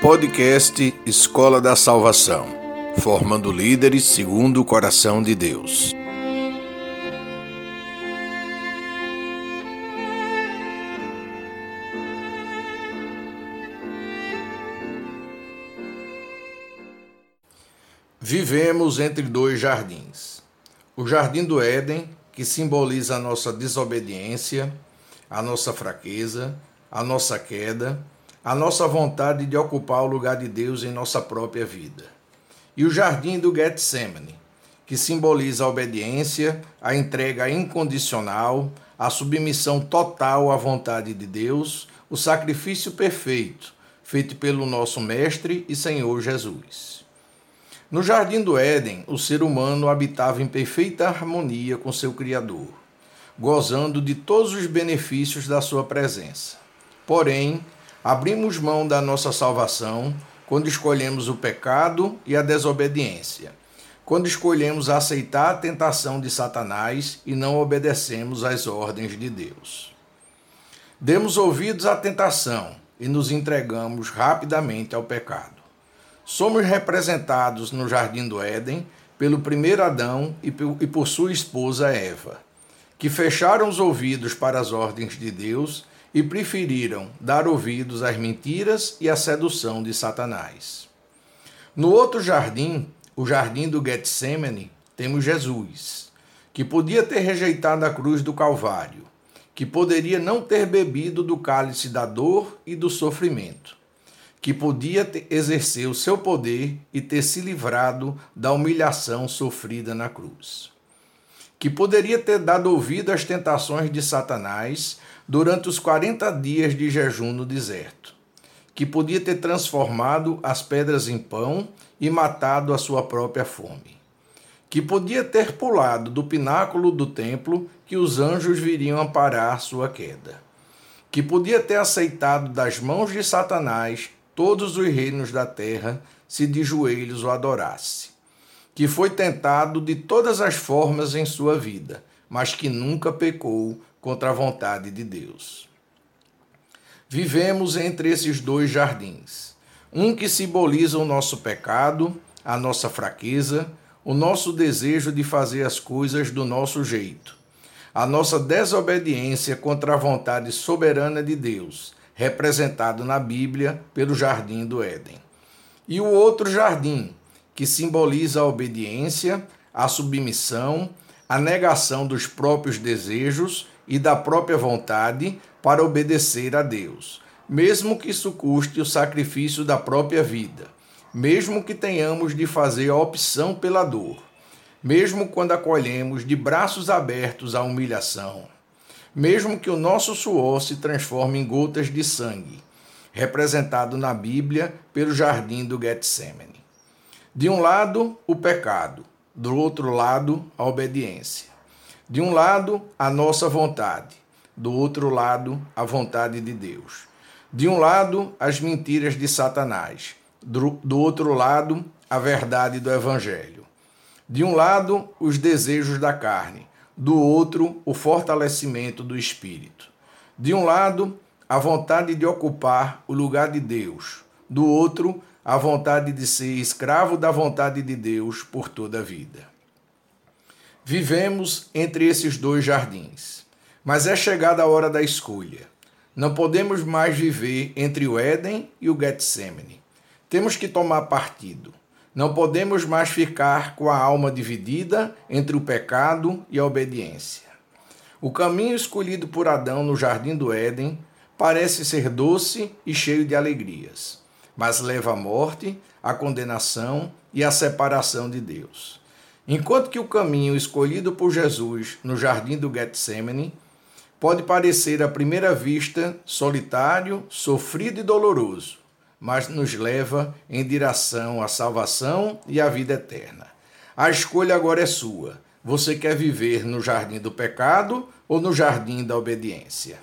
Podcast Escola da Salvação, formando líderes segundo o coração de Deus. Vivemos entre dois jardins. O jardim do Éden, que simboliza a nossa desobediência, a nossa fraqueza, a nossa queda, a nossa vontade de ocupar o lugar de Deus em nossa própria vida. E o jardim do Getsemane, que simboliza a obediência, a entrega incondicional, a submissão total à vontade de Deus, o sacrifício perfeito, feito pelo nosso Mestre e Senhor Jesus. No jardim do Éden, o ser humano habitava em perfeita harmonia com seu Criador, gozando de todos os benefícios da sua presença. Porém, abrimos mão da nossa salvação quando escolhemos o pecado e a desobediência, quando escolhemos aceitar a tentação de Satanás e não obedecemos às ordens de Deus. Demos ouvidos à tentação e nos entregamos rapidamente ao pecado. Somos representados no jardim do Éden pelo primeiro Adão e por sua esposa Eva, que fecharam os ouvidos para as ordens de Deus e preferiram dar ouvidos às mentiras e à sedução de Satanás. No outro jardim, o jardim do Getsemane, temos Jesus, que podia ter rejeitado a cruz do Calvário, que poderia não ter bebido do cálice da dor e do sofrimento, que podia exercer o seu poder e ter se livrado da humilhação sofrida na cruz, que poderia ter dado ouvido às tentações de Satanás durante os 40 dias de jejum no deserto, que podia ter transformado as pedras em pão e matado a sua própria fome, que podia ter pulado do pináculo do templo que os anjos viriam amparar sua queda, que podia ter aceitado das mãos de Satanás todos os reinos da terra se de joelhos o adorasse, que foi tentado de todas as formas em sua vida, mas que nunca pecou contra a vontade de Deus. Vivemos entre esses dois jardins, um que simboliza o nosso pecado, a nossa fraqueza, o nosso desejo de fazer as coisas do nosso jeito, a nossa desobediência contra a vontade soberana de Deus, representado na Bíblia pelo jardim do Éden. E o outro jardim, que simboliza a obediência, a submissão, a negação dos próprios desejos e da própria vontade para obedecer a Deus, mesmo que isso custe o sacrifício da própria vida, mesmo que tenhamos de fazer a opção pela dor, mesmo quando acolhemos de braços abertos a humilhação, mesmo que o nosso suor se transforme em gotas de sangue, representado na Bíblia pelo jardim do Getsemane. De um lado, o pecado, do outro lado, a obediência. De um lado, a nossa vontade, do outro lado, a vontade de Deus. De um lado, as mentiras de Satanás, do outro lado, a verdade do Evangelho. De um lado, os desejos da carne, do outro, o fortalecimento do espírito. De um lado, a vontade de ocupar o lugar de Deus, do outro, a vontade de ser escravo da vontade de Deus por toda a vida. Vivemos entre esses dois jardins, mas é chegada a hora da escolha. Não podemos mais viver entre o Éden e o Getsemane. Temos que tomar partido. Não podemos mais ficar com a alma dividida entre o pecado e a obediência. O caminho escolhido por Adão no jardim do Éden parece ser doce e cheio de alegrias, mas leva à morte, à condenação e à separação de Deus. Enquanto que o caminho escolhido por Jesus no jardim do Getsemane pode parecer à primeira vista solitário, sofrido e doloroso, mas nos leva em direção à salvação e à vida eterna. A escolha agora é sua. Você quer viver no jardim do pecado ou no jardim da obediência?